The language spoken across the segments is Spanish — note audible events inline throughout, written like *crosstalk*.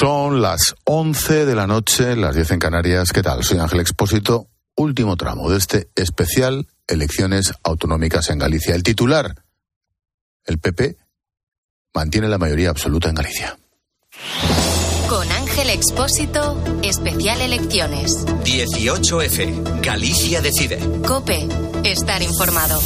Son las 11 de la noche, las 10 en Canarias. ¿Qué tal? Soy Ángel Expósito. Último tramo de este especial Elecciones Autonómicas en Galicia. El titular, el PP, mantiene la mayoría absoluta en Galicia. Con Ángel Expósito, especial Elecciones. 18F, Galicia decide. Cope, estar informado.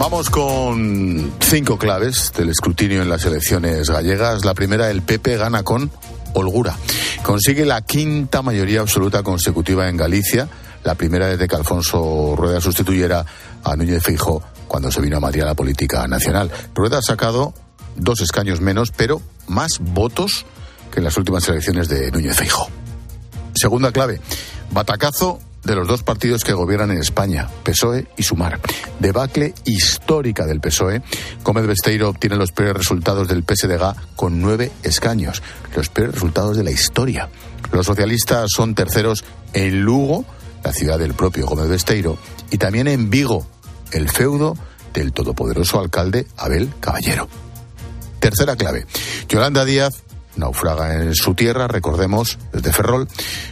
Vamos con cinco claves del escrutinio en las elecciones gallegas. La primera, el PP gana con holgura. Consigue la quinta mayoría absoluta consecutiva en Galicia, la primera desde que Alfonso Rueda sustituyera a Núñez Feijóo cuando se vino a Madrid a la política nacional. Rueda ha sacado dos escaños menos, pero más votos que en las últimas elecciones de Núñez Feijóo. Segunda clave, batacazo de los dos partidos que gobiernan en España, PSOE y Sumar. Debacle histórica del PSOE. Gómez Besteiro obtiene los peores resultados del PSDG con nueve escaños. Los peores resultados de la historia. Los socialistas son terceros en Lugo, la ciudad del propio Gómez Besteiro, y también en Vigo, el feudo del todopoderoso alcalde Abel Caballero. Tercera clave. Yolanda Díaz naufraga en su tierra, recordemos, desde Ferrol.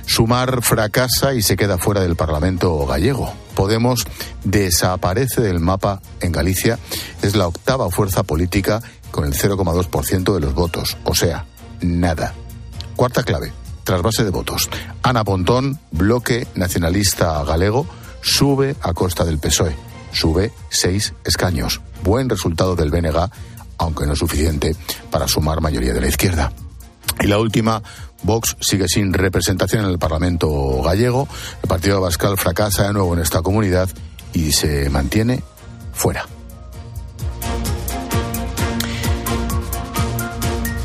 Sumar fracasa y se queda fuera del Parlamento gallego. Podemos desaparece del mapa en Galicia. Es la octava fuerza política con el 0,2% de los votos. O sea, nada. Cuarta clave, trasvase de votos. Ana Pontón, bloque nacionalista galego, sube a costa del PSOE. Sube seis escaños. Buen resultado del BNG, aunque no suficiente para sumar mayoría de la izquierda. Y la última, Vox sigue sin representación en el Parlamento gallego. El Partido Bascal fracasa de nuevo en esta comunidad y se mantiene fuera.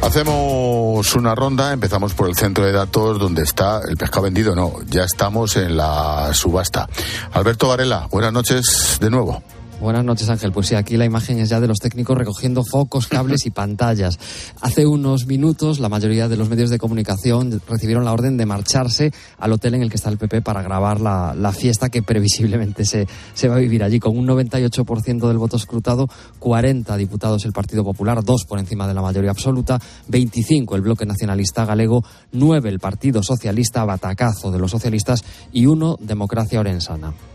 Hacemos una ronda, empezamos por el centro de datos donde está el pescado vendido. No, ya estamos en la subasta. Alberto Varela, buenas noches de nuevo. Buenas noches, Ángel. Pues sí, aquí la imagen es ya de los técnicos recogiendo focos, cables y pantallas. Hace unos minutos, la mayoría de los medios de comunicación recibieron la orden de marcharse al hotel en el que está el PP para grabar la, fiesta que previsiblemente se, se va a vivir allí. Con un 98% del voto escrutado, 40 diputados el Partido Popular, dos por encima de la mayoría absoluta, 25 el Bloque Nacionalista Galego, 9 el Partido Socialista, batacazo de los socialistas y uno Democracia Orensana.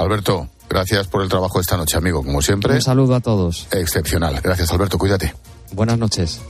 Alberto, Gracias por el trabajo esta noche, amigo, como siempre. Un saludo a todos. Excepcional. Gracias, Alberto. Cuídate. Buenas noches.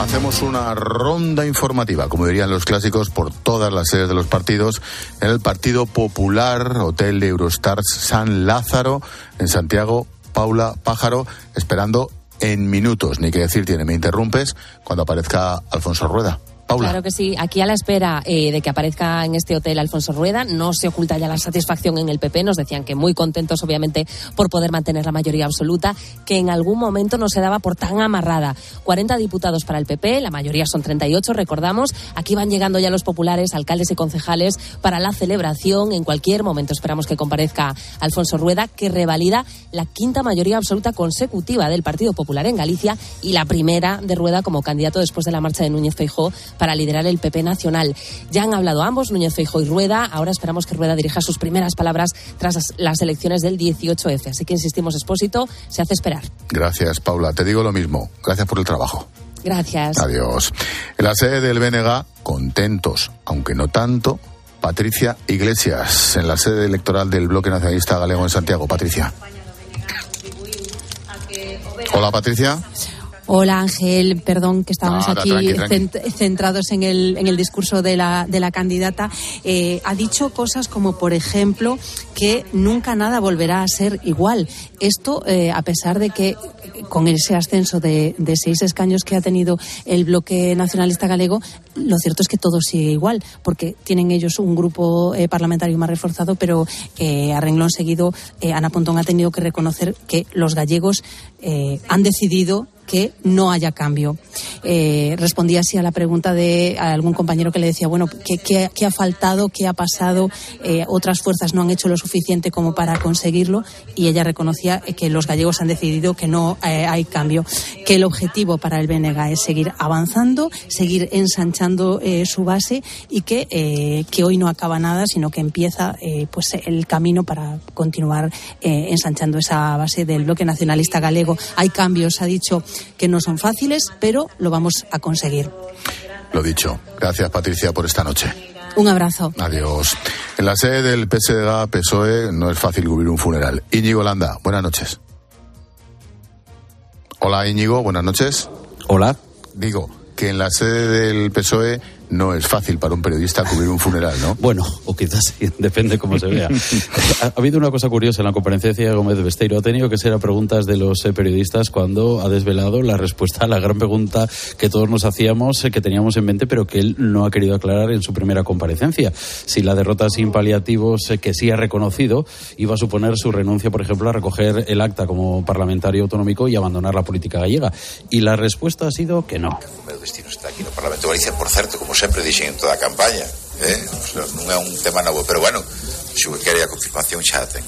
Hacemos una ronda informativa, como dirían los clásicos, por todas las sedes de los partidos. En el Partido Popular, Hotel de Eurostars San Lázaro, en Santiago, Paula Pájaro, esperando en minutos. Ni que decir tiene, me interrumpes cuando aparezca Alfonso Rueda. Claro que sí. Aquí a la espera eh, de que aparezca en este hotel Alfonso Rueda, no se oculta ya la satisfacción en el PP. Nos decían que muy contentos, obviamente, por poder mantener la mayoría absoluta, que en algún momento no se daba por tan amarrada. 40 diputados para el PP, la mayoría son 38, recordamos. Aquí van llegando ya los populares, alcaldes y concejales para la celebración. En cualquier momento esperamos que comparezca Alfonso Rueda, que revalida la quinta mayoría absoluta consecutiva del Partido Popular en Galicia y la primera de Rueda como candidato después de la marcha de Núñez Feijó para liderar el PP nacional. Ya han hablado ambos, Núñez Feijóo y Rueda. Ahora esperamos que Rueda dirija sus primeras palabras tras las elecciones del 18F. Así que insistimos, Expósito, se hace esperar. Gracias, Paula. Te digo lo mismo. Gracias por el trabajo. Gracias. Adiós. En la sede del BNG, contentos, aunque no tanto, Patricia Iglesias, en la sede electoral del Bloque Nacionalista Galego en Santiago. Patricia. Hola, Patricia. Hola Ángel, perdón que estábamos aquí centrados en el, en el discurso de la, de la candidata. Eh, ha dicho cosas como, por ejemplo, que nunca nada volverá a ser igual. Esto, eh, a pesar de que con ese ascenso de, de, seis escaños que ha tenido el bloque nacionalista galego, lo cierto es que todo sigue igual, porque tienen ellos un grupo eh, parlamentario más reforzado, pero a renglón seguido Ana Pontón ha tenido que reconocer que los gallegos han decidido que no haya cambio. Eh, respondía así a la pregunta de algún compañero que le decía, bueno, ¿qué, ha faltado? ¿Qué ha pasado? Eh, otras fuerzas no han hecho lo suficiente como para conseguirlo y ella reconocía que los gallegos han decidido que no eh, hay cambio, que el objetivo para el BNG es seguir avanzando, seguir ensanchando su base y que, que hoy no acaba nada, sino que empieza pues el camino para continuar ensanchando esa base del bloque nacionalista galego. Hay cambios, ha dicho, que no son fáciles, pero lo vamos a conseguir. Lo dicho. Gracias, Patricia, por esta noche. Un abrazo. Adiós. En la sede del PSDG PSOE no es fácil cubrir un funeral. Íñigo Landa, buenas noches. Hola Íñigo, buenas noches. Hola. Digo que en la sede del PSOE no es fácil para un periodista cubrir un funeral, ¿no? Bueno, o quizás sí, *laughs* depende cómo se vea. *laughs* ha, habido una cosa curiosa en la comparecencia de Gómez Besteiro. Ha tenido que ser a preguntas de los eh, periodistas cuando ha desvelado la respuesta a la gran pregunta que todos nos hacíamos, eh, que teníamos en mente, pero que él no ha querido aclarar en su primera comparecencia. Si la derrota sin paliativos, eh, que sí ha reconocido, iba a suponer su renuncia, por ejemplo, a recoger el acta como parlamentario autonómico y abandonar la política gallega. Y la respuesta ha sido que no. Gómez Besteiro está aquí en el Parlamento de Galicia, por cierto, como sempre dixen en toda a campaña eh? non é un tema novo pero bueno, se o quere a confirmación xa ten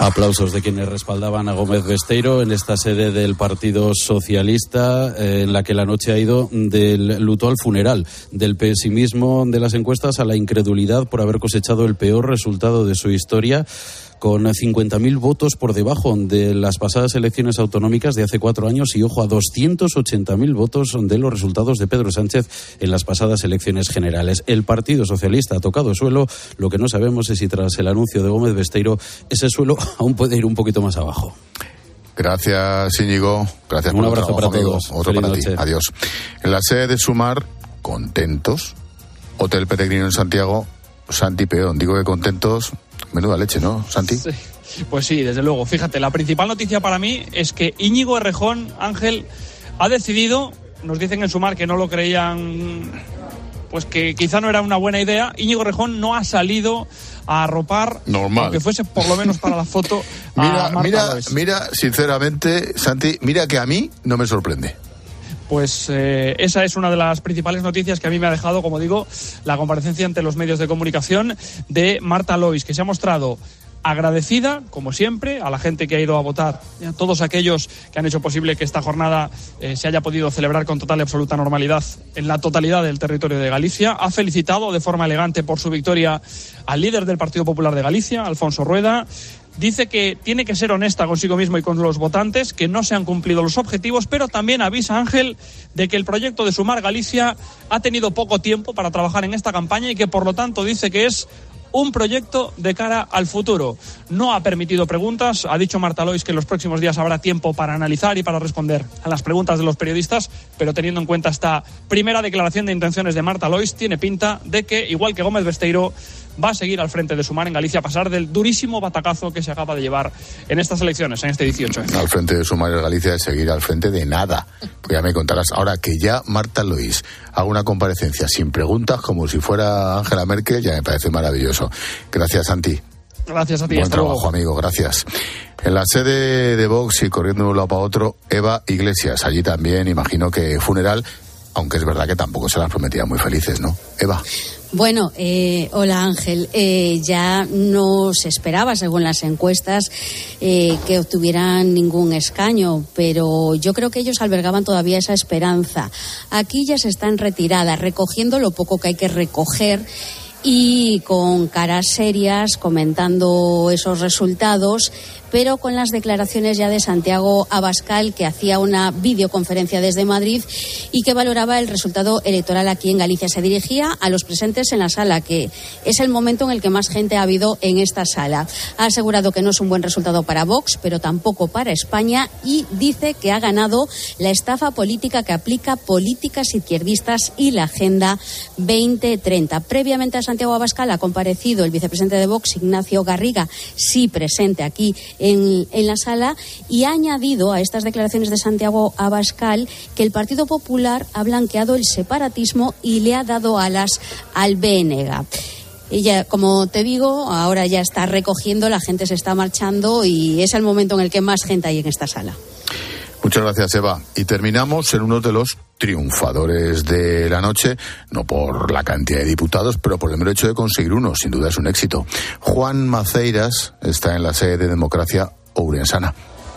Aplausos de quienes respaldaban a Gómez Besteiro en esta sede del Partido Socialista, eh, en la que la noche ha ido del luto al funeral, del pesimismo de las encuestas a la incredulidad por haber cosechado el peor resultado de su historia con 50.000 votos por debajo de las pasadas elecciones autonómicas de hace cuatro años y, ojo, a 280.000 votos de los resultados de Pedro Sánchez en las pasadas elecciones generales. El Partido Socialista ha tocado suelo. Lo que no sabemos es si tras el anuncio de Gómez Besteiro ese suelo *laughs* aún puede ir un poquito más abajo. Gracias, Íñigo. Gracias un abrazo para todos. Otro para ti. Adiós. En la sede de Sumar, contentos. Hotel Peregrino en Santiago, Santi Peón. Digo que contentos Menuda leche, ¿no, Santi? Pues sí, desde luego. Fíjate, la principal noticia para mí es que Íñigo Errejón, Ángel, ha decidido, nos dicen en Sumar que no lo creían, pues que quizá no era una buena idea. Íñigo Errejón no ha salido a arropar, Normal. aunque fuese por lo menos para la foto. *laughs* mira, mira, mira, sinceramente, Santi, mira que a mí no me sorprende pues eh, esa es una de las principales noticias que a mí me ha dejado, como digo, la comparecencia ante los medios de comunicación de Marta Lois, que se ha mostrado agradecida, como siempre, a la gente que ha ido a votar, a todos aquellos que han hecho posible que esta jornada eh, se haya podido celebrar con total y absoluta normalidad en la totalidad del territorio de Galicia. Ha felicitado de forma elegante por su victoria al líder del Partido Popular de Galicia, Alfonso Rueda, dice que tiene que ser honesta consigo mismo y con los votantes, que no se han cumplido los objetivos, pero también avisa Ángel de que el proyecto de Sumar Galicia ha tenido poco tiempo para trabajar en esta campaña y que por lo tanto dice que es un proyecto de cara al futuro. No ha permitido preguntas. Ha dicho Marta Lois que en los próximos días habrá tiempo para analizar y para responder a las preguntas de los periodistas, pero teniendo en cuenta esta primera declaración de intenciones de Marta Lois, tiene pinta de que, igual que Gómez Besteiro, va a seguir al frente de Sumar en Galicia a pasar del durísimo batacazo que se acaba de llevar en estas elecciones, en este 18. Al frente de Sumar en Galicia es seguir al frente de nada. Pues ya me contarás. Ahora que ya Marta Lois haga una comparecencia sin preguntas, como si fuera Angela Merkel, ya me parece maravilloso. Gracias, Santi. Gracias a ti. Buen trabajo, amigo. Gracias. En la sede de Vox y corriendo de un lado para otro, Eva Iglesias. Allí también, imagino que funeral, aunque es verdad que tampoco se las prometía muy felices, ¿no? Eva. Bueno, eh, hola Ángel. Eh, ya no se esperaba, según las encuestas, eh, que obtuvieran ningún escaño, pero yo creo que ellos albergaban todavía esa esperanza. Aquí ya se están retiradas, recogiendo lo poco que hay que recoger y con caras serias comentando esos resultados pero con las declaraciones ya de Santiago Abascal, que hacía una videoconferencia desde Madrid y que valoraba el resultado electoral aquí en Galicia. Se dirigía a los presentes en la sala, que es el momento en el que más gente ha habido en esta sala. Ha asegurado que no es un buen resultado para Vox, pero tampoco para España y dice que ha ganado la estafa política que aplica políticas izquierdistas y la Agenda 2030. Previamente a Santiago Abascal ha comparecido el vicepresidente de Vox, Ignacio Garriga, sí presente aquí en, la sala y ha añadido a estas declaraciones de Santiago Abascal que el Partido Popular ha blanqueado el separatismo y le ha dado alas al BNG. Ella, como te digo, ahora ya está recogiendo, la gente se está marchando y es el momento en el que más gente hay en esta sala. Muchas gracias, Eva. Y terminamos en uno de los triunfadores de la noche, no por la cantidad de diputados, pero por el mero hecho de conseguir uno. Sin duda es un éxito. Juan Maceiras está en la sede de Democracia Ourensana.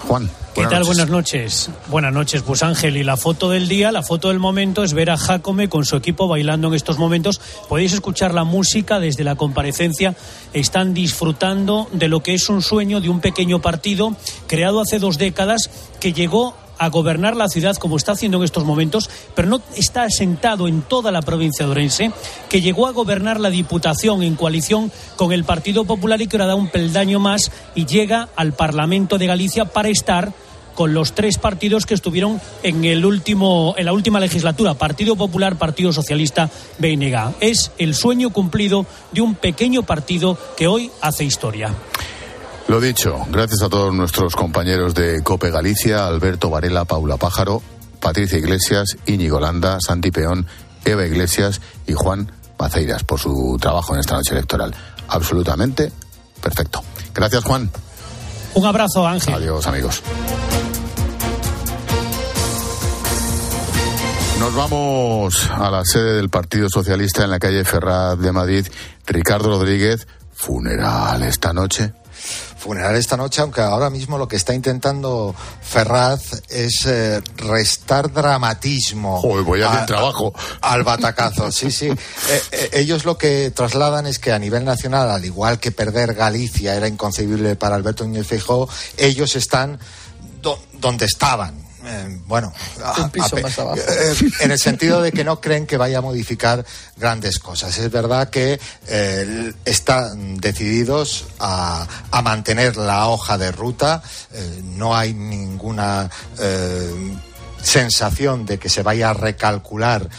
Juan. ¿Qué tal? Buenas noches. Buenas noches, pues Ángel. Y la foto del día, la foto del momento es ver a Jacome con su equipo bailando en estos momentos. Podéis escuchar la música desde la comparecencia. Están disfrutando de lo que es un sueño de un pequeño partido creado hace dos décadas que llegó a gobernar la ciudad como está haciendo en estos momentos, pero no está asentado en toda la provincia de Orense, que llegó a gobernar la Diputación en coalición con el Partido Popular y que ahora da un peldaño más y llega al Parlamento de Galicia para estar con los tres partidos que estuvieron en el último en la última legislatura, Partido Popular, Partido Socialista, BNG. Es el sueño cumplido de un pequeño partido que hoy hace historia. Lo dicho, gracias a todos nuestros compañeros de Cope Galicia, Alberto Varela, Paula Pájaro, Patricia Iglesias, Íñigo Landa, Santi Peón, Eva Iglesias y Juan Maceiras por su trabajo en esta noche electoral. Absolutamente perfecto. Gracias, Juan. Un abrazo, Ángel. Adiós, amigos. Nos vamos a la sede del Partido Socialista en la calle Ferraz de Madrid. Ricardo Rodríguez, funeral esta noche funeral esta noche, aunque ahora mismo lo que está intentando Ferraz es eh, restar dramatismo voy a trabajo. al batacazo. Sí, sí. *laughs* Eh, eh, ellos lo que trasladan es que a nivel nacional, al igual que perder Galicia era inconcebible para Alberto Núñez Feijóo, ellos están donde estaban eh, bueno, eh, en el sentido de que no creen que vaya a modificar grandes cosas. Es verdad que eh, están decididos a, mantener la hoja de ruta, no hay ninguna sensación de que se vaya a recalcular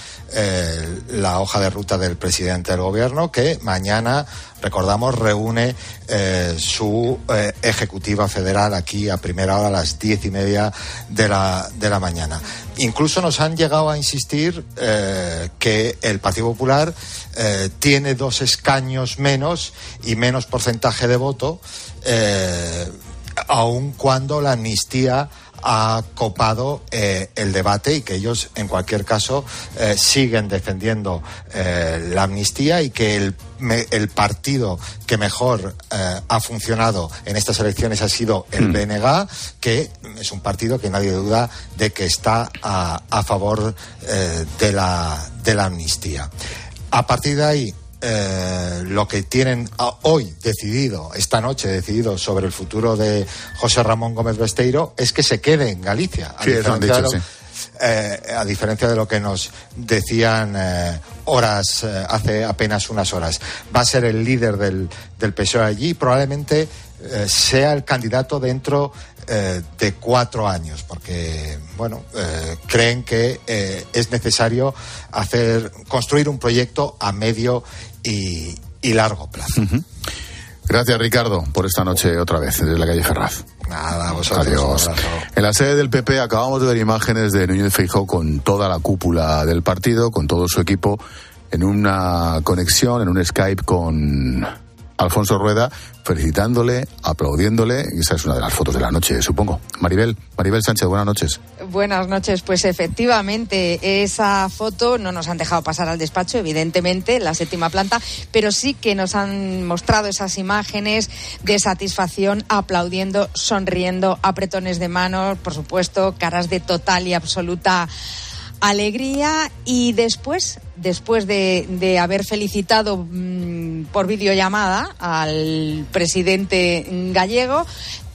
la hoja de ruta del presidente del gobierno, que mañana recordamos, reúne eh, su eh, ejecutiva federal aquí a primera hora, a las diez y media de la, de la mañana. Incluso nos han llegado a insistir eh, que el Partido Popular tiene dos escaños menos y menos porcentaje de voto, aun cuando la amnistía ha copado eh, el debate y que ellos, en cualquier caso, eh, siguen defendiendo eh, la amnistía y que el, el partido que mejor ha funcionado en estas elecciones ha sido el BNG, hmm. que es un partido que nadie duda de que está a, a favor de, la, de la amnistía. A partir de ahí, eh, lo que tienen hoy decidido, esta noche decidido sobre el futuro de José Ramón Gómez Besteiro es que se quede en Galicia. A, diferencia, de lo, eh, a diferencia de lo que nos decían eh, horas, hace apenas unas horas. Va a ser el líder del, del PSOE allí y probablemente sea el candidato dentro de cuatro años, porque bueno, creen que es necesario hacer construir un proyecto a medio y, largo plazo. Gracias, Ricardo, por esta noche otra vez desde la calle Ferraz. Nada, vosotros. Adiós. En la sede del PP acabamos de ver imágenes de Núñez Feijóo con toda la cúpula del partido, con todo su equipo, en una conexión, en un Skype con Alfonso Rueda felicitándole, aplaudiéndole. Esa es una de las fotos de la noche, supongo. Maribel, Maribel Sánchez, buenas noches. Buenas noches. Pues efectivamente, esa foto no nos han dejado pasar al despacho, evidentemente, la séptima planta, pero sí que nos han mostrado esas imágenes de satisfacción, aplaudiendo, sonriendo, apretones de manos, por supuesto, caras de total y absoluta alegría y después, después de, haber felicitado mm, por videollamada al presidente gallego,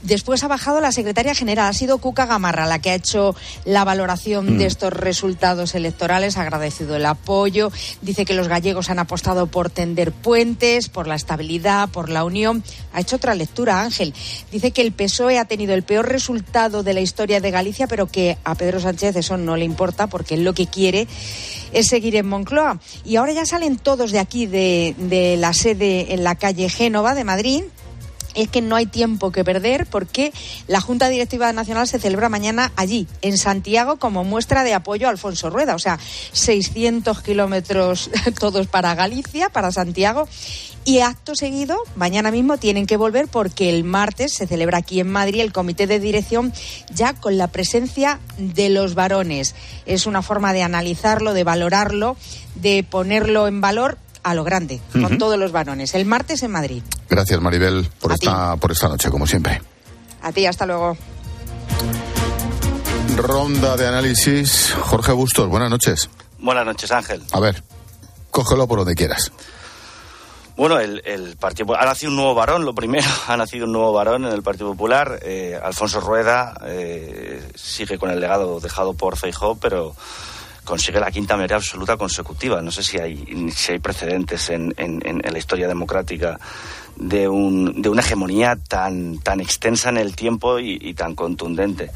Después ha bajado la secretaria general, ha sido Cuca Gamarra la que ha hecho la valoración de mm. estos resultados electorales, ha agradecido el apoyo, dice que los gallegos han apostado por tender puentes, por la estabilidad, por la unión. Ha hecho otra lectura, Ángel. Dice que el PSOE ha tenido el peor resultado de la historia de Galicia, pero que a Pedro Sánchez eso no le importa porque él lo que quiere es seguir en Y ahora ya salen todos de aquí, de, de la sede en la calle Génova de Madrid es que no hay tiempo que perder porque la Junta Directiva Nacional se celebra mañana allí, en Santiago, como muestra de apoyo a Alfonso Rueda. O sea, 600 kilómetros *laughs* todos para Galicia, para Santiago. Y acto seguido, mañana mismo tienen que volver porque el martes se celebra aquí en Madrid el comité de dirección ya con la presencia de los varones. Es una forma de analizarlo, de valorarlo, de ponerlo en valor a lo grande, con todos los varones. El martes en Madrid. Gracias, Maribel, por, esta, por esta noche, como siempre. A ti, hasta luego. Ronda de análisis. Jorge Bustos, buenas noches. Buenas noches, Ángel. A ver, cógelo por donde quieras. Bueno, el, el, Partido ha nacido un nuevo varón, lo primero, *laughs* ha nacido un nuevo varón en el Partido Popular. Eh, Alfonso Rueda eh, sigue con el legado dejado por Feijóo, pero consigue la quinta mayoría absoluta consecutiva. No sé si hay, si hay precedentes en, en, en la historia democrática de, un, de una hegemonía tan, tan extensa en el tiempo y, tan contundente.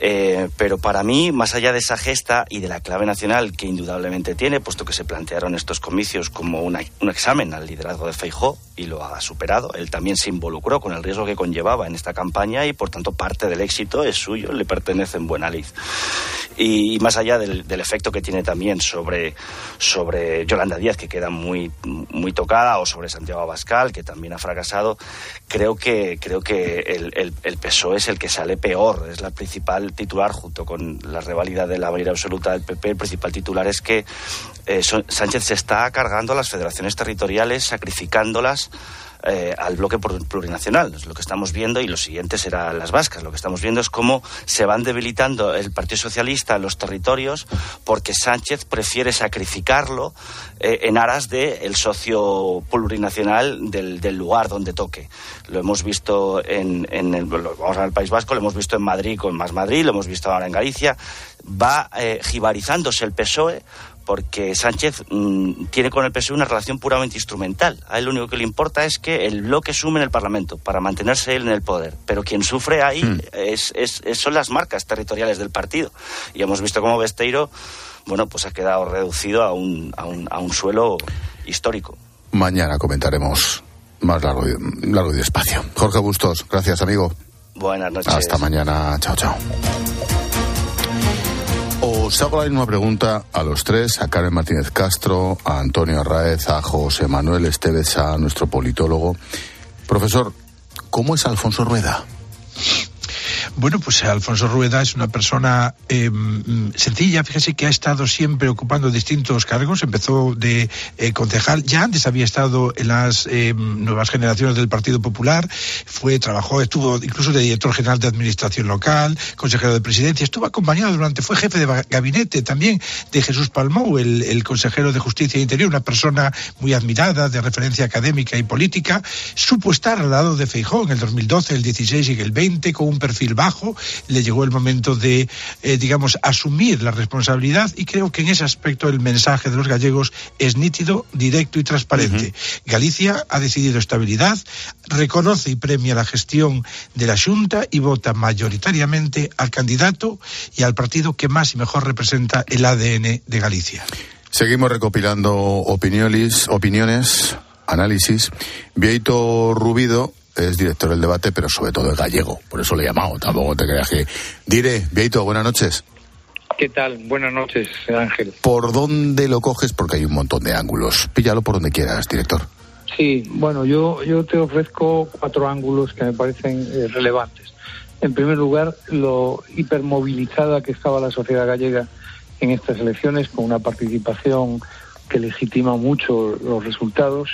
Eh, pero para mí, más allá de esa gesta y de la clave nacional que indudablemente tiene, puesto que se plantearon estos comicios como un examen al liderazgo de Feijó y lo ha superado, él también se involucró con el riesgo que conllevaba en esta campaña y por tanto parte del éxito es suyo, le pertenece en buena lid. Y, más allá del, efecto que tiene también sobre, sobre Yolanda Díaz, que queda muy, muy tocada, o sobre Santiago Abascal, que también ha fracasado, creo que, creo que el, el, PSOE es el que sale peor, es la principal titular, junto con la rivalidad de la mayoría absoluta del PP, el principal titular es que eh, Sánchez se está cargando a las federaciones territoriales, sacrificándolas eh, al bloque plurinacional. Lo que estamos viendo y lo siguiente será las vascas. Lo que estamos viendo es cómo se van debilitando el Partido Socialista, los territorios, porque Sánchez prefiere sacrificarlo eh, en aras del el socio plurinacional del, del, lugar donde toque. Lo hemos visto en, en el, País Vasco, lo hemos visto en Madrid con Más Madrid, lo hemos visto ahora en Galicia. Va eh, jibarizándose el PSOE porque Sánchez mm, tiene con el PSOE una relación puramente instrumental. A él lo único que le importa es que el bloque sume en el Parlamento para mantenerse él en el poder. Pero quien sufre ahí hmm. es, son las marcas territoriales del partido. Y hemos visto cómo Besteiro, bueno, pues ha quedado reducido a un, a un, a un suelo histórico. Mañana comentaremos más largo y, largo y despacio. Jorge Bustos, gracias amigo. Buenas noches. Hasta mañana. Chao, chao. Os hago la misma pregunta a los tres, a Karen Martínez Castro, a Antonio Arraez, a José Manuel Esteves, a nuestro politólogo. Profesor, ¿cómo es Alfonso Rueda? Bueno, pues Alfonso Rueda es una persona eh, sencilla, fíjese que ha estado siempre ocupando distintos cargos, empezó de eh, concejal, ya antes había estado en las eh, nuevas generaciones del Partido Popular, fue, trabajó, estuvo incluso de director general de Administración Local, consejero de Presidencia, estuvo acompañado durante, fue jefe de gabinete también de Jesús Palmou, el, consejero de Justicia e Interior, una persona muy admirada, de referencia académica y política, supo estar al lado de Feijó en el 2012, el 16 y el 20, con un perfil bajo le llegó el momento de, eh, digamos, asumir la responsabilidad y creo que en ese aspecto el mensaje de los gallegos es nítido, directo y transparente. Galicia ha decidido estabilidad, reconoce y premia la gestión de la Junta y vota mayoritariamente al candidato y al partido que más y mejor representa el ADN de Galicia. Seguimos recopilando opiniones, opiniones análisis. Vieito Rubido es director del debate, pero sobre todo es gallego. Por eso le he llamado. Tampoco te creas que. Dire, Vieito, buenas noches. ¿Qué tal? Buenas noches, Ángel. ¿Por dónde lo coges? Porque hay un montón de ángulos. Píllalo por donde quieras, director. Sí, bueno, yo, yo te ofrezco cuatro ángulos que me parecen eh, relevantes. En primer lugar, lo hipermovilizada que estaba la sociedad gallega en estas elecciones, con una participación que legitima mucho los resultados.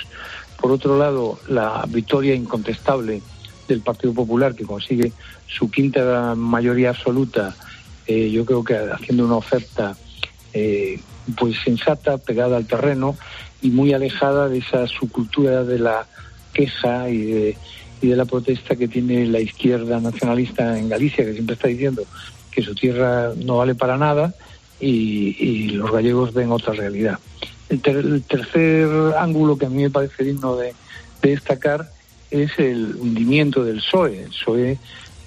Por otro lado, la victoria incontestable del Partido Popular, que consigue su quinta mayoría absoluta, eh, yo creo que haciendo una oferta eh, pues sensata, pegada al terreno y muy alejada de esa subcultura de la queja y de, la protesta que tiene la izquierda nacionalista en Galicia, que siempre está diciendo que su tierra no vale para nada y los gallegos ven otra realidad. El, tercer ángulo que a mí me parece digno de, destacar es el hundimiento del PSOE. El PSOE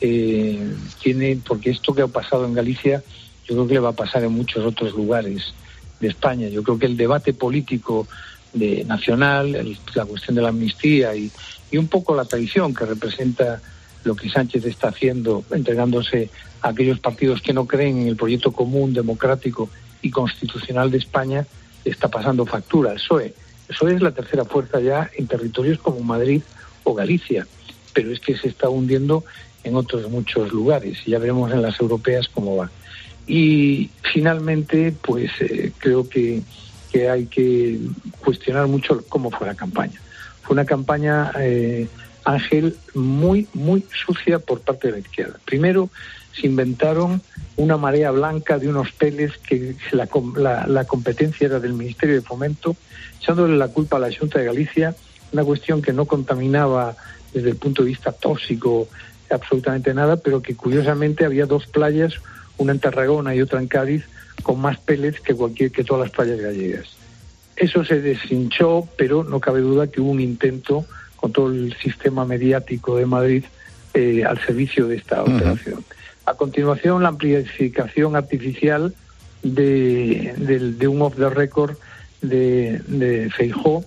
eh, tiene, porque esto que ha pasado en Galicia, yo creo que le va a pasar en muchos otros lugares de España. Yo creo que el debate político nacional, la cuestión de la amnistía y, y un poco la traición que representa lo que Sánchez está haciendo, entregándose a aquellos partidos que no creen en el proyecto común, democrático y constitucional de España, está pasando factura. El PSOE. El es la tercera fuerza ya en territorios como Madrid o Galicia, pero es que se está hundiendo en otros muchos lugares y ya veremos en las europeas cómo va. Y finalmente, pues eh, creo que, que, hay que cuestionar mucho cómo fue la campaña. Fue una campaña, eh, Ángel, muy, muy sucia por parte de la izquierda. Primero, se inventaron una marea blanca de unos peles que la, la, la, competencia era del Ministerio de Fomento, echándole la culpa a la Junta de Galicia, una cuestión que no contaminaba desde el punto de vista tóxico absolutamente nada, pero que curiosamente había dos playas, una en Tarragona y otra en Cádiz, con más pellets que cualquier que todas las playas gallegas. Eso se deshinchó, pero no cabe duda que hubo un intento con todo el sistema mediático de Madrid eh, al servicio de esta operación. A continuación, la amplificación artificial de, de, un off the record de, de Feijó,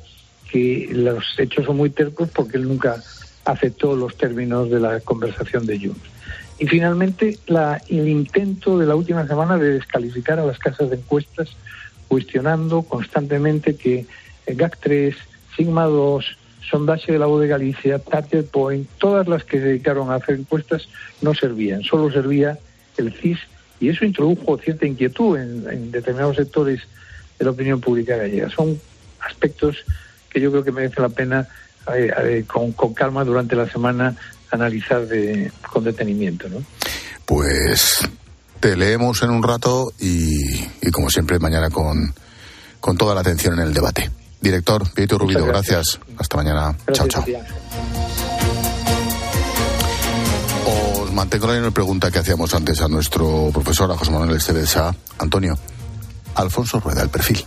que los hechos son muy tercos porque él nunca aceptó los términos de la conversación de Junts. Y finalmente, la, el intento de la última semana de descalificar a las casas de encuestas, cuestionando constantemente que GAC3, Sigma 2, Sondaje de la Voz de Galicia, Target Point, todas las que se dedicaron a hacer encuestas no servían, solo servía el CIS y eso introdujo cierta inquietud en, determinados sectores de la opinión pública gallega. Son aspectos que yo creo que merecen la pena con, con, calma durante la semana analizar de, con detenimiento. ¿no? Pues te leemos en un rato y, y como siempre mañana con, con toda la atención en el debate. Director, Pieto Rubido, gracias. Hasta mañana. chao, chao. Os mantengo la misma pregunta que hacíamos antes a nuestro profesor, a José Manuel Esteves Antonio, Alfonso Rueda, el perfil.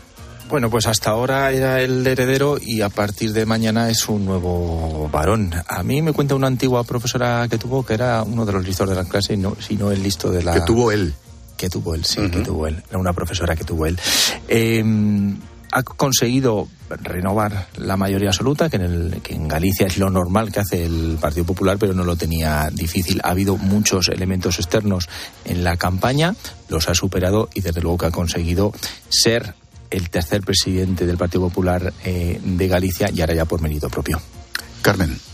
Bueno, pues hasta ahora era el heredero y a partir de mañana es un nuevo varón. A mí me cuenta una antigua profesora que tuvo que era uno de los listos de la clase, y no, si no el listo de la... Que tuvo él. Que tuvo él, sí, que tuvo él. Era una profesora que tuvo él. Em, ha conseguido renovar la mayoría absoluta, que en, el, que en Galicia es lo normal que hace el Partido Popular, pero no lo tenía difícil. Ha habido muchos elementos externos en la campaña, los ha superado y desde luego que ha conseguido ser el tercer presidente del Partido Popular eh, de Galicia y ahora ya por mérito propio. Carmen.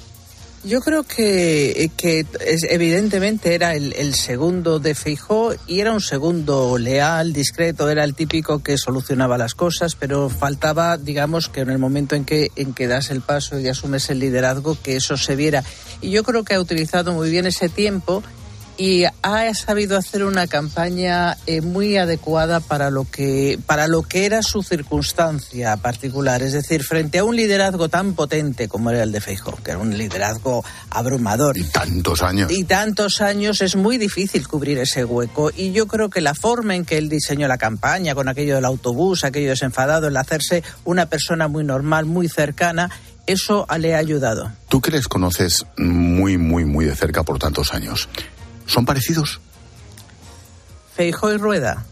Yo creo que, que evidentemente era el, segundo de Feijó y era un segundo leal, discreto, era el típico que solucionaba las cosas, pero faltaba, digamos, que en el momento en que, en que das el paso y asumes el liderazgo, que eso se viera. Y yo creo que ha utilizado muy bien ese tiempo y ha sabido hacer una campaña eh, muy adecuada para lo que para lo que era su circunstancia particular, es decir, frente a un liderazgo tan potente como era el de Feijóo, que era un liderazgo abrumador. Y tantos años. Y tantos años es muy difícil cubrir ese hueco. Y yo creo que la forma en que él diseñó la campaña con aquello del autobús, aquello desenfadado, el hacerse una persona muy normal, muy cercana, eso le ha ayudado. Tú que les conoces muy, muy, muy de cerca por tantos años, ¿Son parecidos? Feijo y Rueda.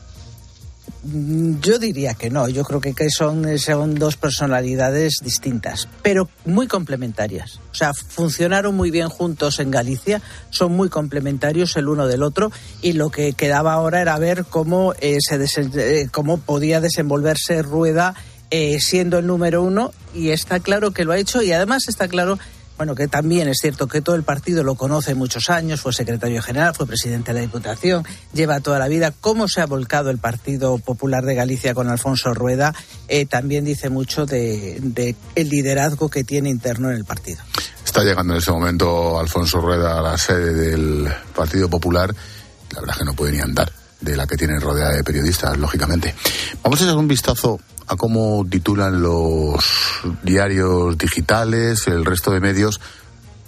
Mm, yo diría que no, yo creo que son, son dos personalidades distintas, pero muy complementarias. O sea, funcionaron muy bien juntos en Galicia, son muy complementarios el uno del otro y lo que quedaba ahora era ver cómo, eh, se eh, cómo podía desenvolverse Rueda eh, siendo el número uno y está claro que lo ha hecho y además está claro bueno, que también es cierto que todo el partido lo conoce muchos años, fue secretario general, fue presidente de la Diputación, lleva toda la vida. Cómo se ha volcado el Partido Popular de Galicia con Alfonso Rueda eh, también dice mucho de, de, el liderazgo que tiene interno en el partido. Está llegando en ese momento Alfonso Rueda a la sede del Partido Popular. La verdad es que no puede ni andar de la que tiene rodeada de periodistas, lógicamente. Vamos a echar un vistazo a cómo titulan los diarios digitales, el resto de medios,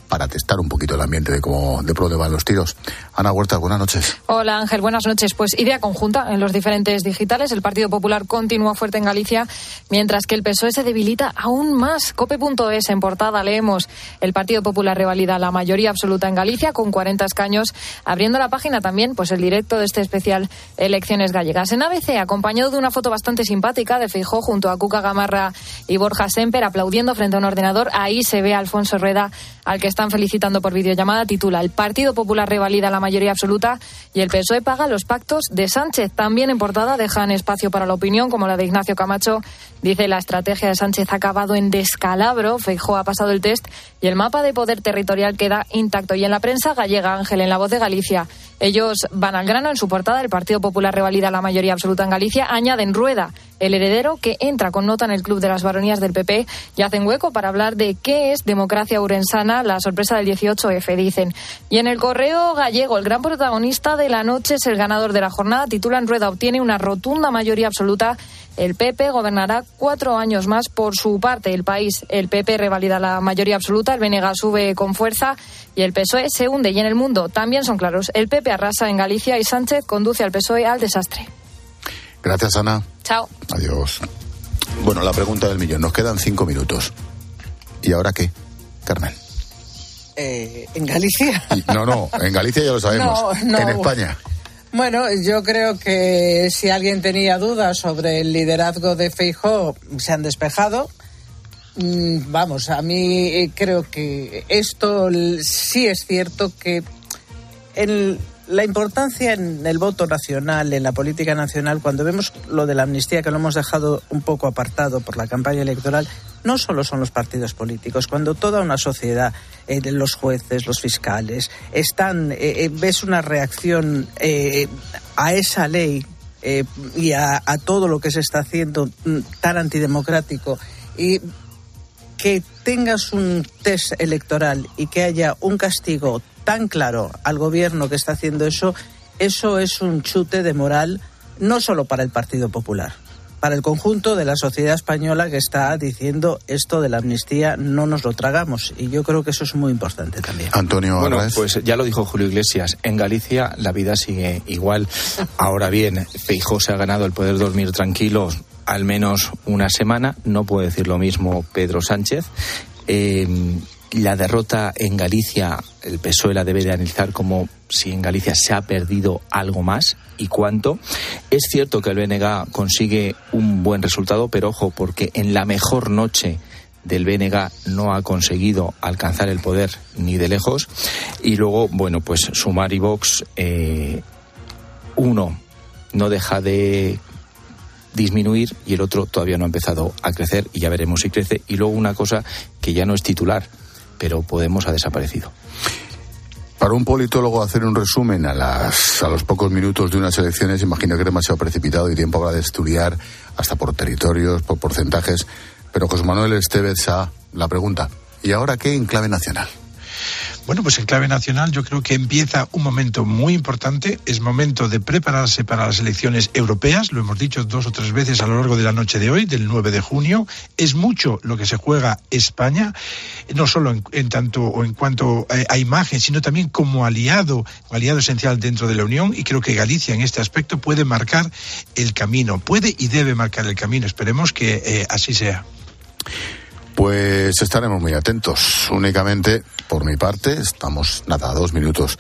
para testar un poquito el ambiente de cómo de pro de van los tiros. Ana Huerta, buenas noches. Hola Ángel, buenas noches. Pues idea conjunta en los diferentes digitales. El Partido Popular continúa fuerte en Galicia, mientras que el PSOE se debilita aún más. Cope.es en portada leemos el Partido Popular revalida la mayoría absoluta en Galicia con 40 escaños, abriendo la página también pues el directo de este especial Elecciones Gallegas. En ABC, acompañado de una foto bastante simpática de Feijó junto a Cuca Gamarra y Borja Semper aplaudiendo frente a un ordenador, ahí se ve a Alfonso Rueda al que están felicitando por videollamada, titula El Partido Popular revalida la mayoría absoluta y el PSOE paga los pactos de Sánchez. También en portada dejan espacio para la opinión, como la de Ignacio Camacho. Dice la estrategia de Sánchez ha acabado en descalabro. Feijó ha pasado el test y el mapa de poder territorial queda intacto. Y en la prensa gallega, Ángel, en la voz de Galicia, ellos van al grano en su portada. El Partido Popular revalida la mayoría absoluta en Galicia. Añaden Rueda, el heredero que entra con nota en el Club de las Baronías del PP y hacen hueco para hablar de qué es democracia urensana, la sorpresa del 18F, dicen. Y en el correo gallego, el gran protagonista de la noche es el ganador de la jornada. Titulan Rueda obtiene una rotunda mayoría absoluta. El PP gobernará cuatro años más por su parte. El país, el PP revalida la mayoría absoluta, el BNG sube con fuerza y el PSOE se hunde. Y en el mundo también son claros. El PP arrasa en Galicia y Sánchez conduce al PSOE al desastre. Gracias, Ana. Chao. Adiós. Bueno, la pregunta del millón. Nos quedan cinco minutos. ¿Y ahora qué, Carmen? Eh, ¿En Galicia? no, no, en Galicia ya lo sabemos. *laughs* En España. Bueno, yo creo que si alguien tenía dudas sobre el liderazgo de Feijó, se han despejado. Mm, vamos, a mí eh, creo que esto sí es cierto que el la importancia en el voto nacional, en la política nacional, cuando vemos lo de la amnistía, que lo hemos dejado un poco apartado por la campaña electoral, no solo son los partidos políticos, cuando toda una sociedad, eh, los jueces, los fiscales, están, eh, eh, ves una reacción a esa ley y a, a, todo lo que se está haciendo mm, tan antidemocrático y que tengas un test electoral y que haya un castigo tan claro al gobierno que está haciendo eso, eso es un chute de moral no solo para el Partido Popular, para el conjunto de la sociedad española que está diciendo esto de la amnistía no nos lo tragamos y yo creo que eso es muy importante también. Antonio, bueno, pues ya lo dijo Julio Iglesias, en Galicia la vida sigue igual. Ahora bien, Feijó se ha ganado el poder dormir tranquilo al menos una semana, no puede decir lo mismo Pedro Sánchez. Eh, la derrota en Galicia, el PSOE la debe de analizar como si en Galicia se ha perdido algo más y cuánto. Es cierto que el BNG consigue un buen resultado, pero ojo, porque en la mejor noche del BNG no ha conseguido alcanzar el poder ni de lejos. Y luego, bueno, pues Sumar y eh, uno no deja de disminuir y el otro todavía no ha empezado a crecer y ya veremos si crece. Y luego una cosa que ya no es titular, pero Podemos ha desaparecido. Para un politólogo hacer un resumen a, las, a los pocos minutos de unas elecciones, imagino que es demasiado precipitado y tiempo habrá de estudiar hasta por territorios, por porcentajes. Pero José Manuel Estevez a la pregunta, ¿y ahora qué en clave nacional? Bueno, pues en clave nacional yo creo que empieza un momento muy importante. Es momento de prepararse para las elecciones europeas. Lo hemos dicho dos o tres veces a lo largo de la noche de hoy, del 9 de junio. Es mucho lo que se juega España, no solo en, tanto o en cuanto eh, a, imagen, sino también como aliado, aliado esencial dentro de la Unión. Y creo que Galicia en este aspecto puede marcar el camino. Puede y debe marcar el camino. Esperemos que eh, así sea. Pues estaremos muy atentos. Únicamente, por mi parte, estamos, nada, dos minutos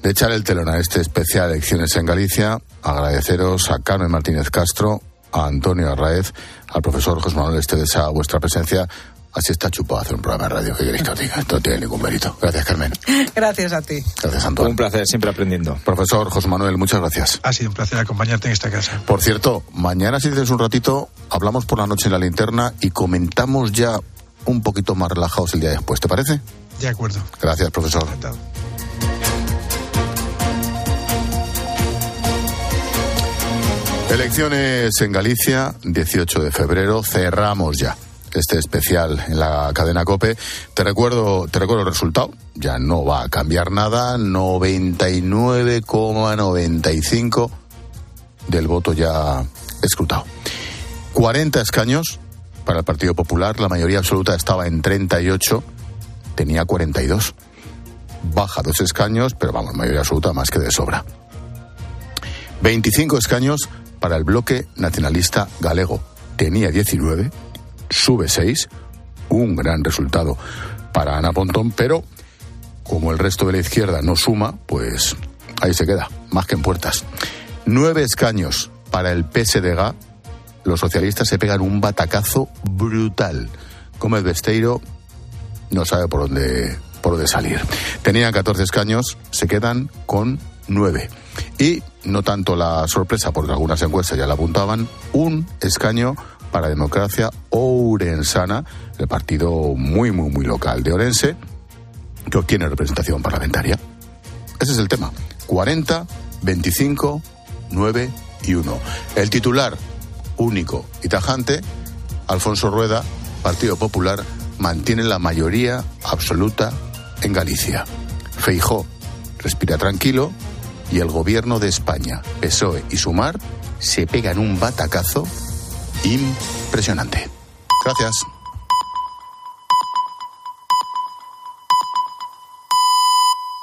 de echar el telón a este especial Elecciones en Galicia. Agradeceros a Carmen Martínez Castro, a Antonio Arraez, al profesor José Manuel Estedes a vuestra presencia. Así está chupado hacer un programa de radio. que queréis que os diga? Esto no tiene ningún mérito. Gracias, Carmen. *laughs* Gracias a ti. Gracias, Antonio. Un placer, siempre aprendiendo. Profesor José Manuel, muchas gracias. Ha sido un placer acompañarte en esta casa. Por cierto, mañana, si dices un ratito, hablamos por la noche en la linterna y comentamos ya un poquito más relajados el día después. ¿Te parece? De acuerdo. Gracias, profesor. Elecciones en Galicia, 18 de febrero, cerramos ya este especial en la cadena Cope. Te recuerdo, te recuerdo el resultado. Ya no va a cambiar nada. 99,95 del voto ya escrutado. 40 escaños para el Partido Popular. La mayoría absoluta estaba en 38. tenía 42. Baja dos escaños, pero vamos, mayoría absoluta más que de sobra. 25 escaños para el bloque nacionalista galego. Tenía 19, sube 6, un gran resultado para Ana Pontón, pero como el resto de la izquierda no suma, pues ahí se queda, más que en puertas. Nueve escaños para el PSDG. Los socialistas se pegan un batacazo brutal. Gómez Besteiro no sabe por dónde, por dónde salir. Tenían 14 escaños, se quedan con 9. Y no tanto la sorpresa, porque algunas encuestas ya la apuntaban, un escaño para Democracia Ourensana, el partido muy, muy, muy local de Orense, que obtiene representación parlamentaria. Ese es el tema. 40, 25, 9 y 1. El titular único y tajante, Alfonso Rueda, Partido Popular, mantiene la mayoría absoluta en Galicia. Feijó respira tranquilo y el gobierno de España, PSOE y Sumar se pegan un batacazo impresionante. Gracias.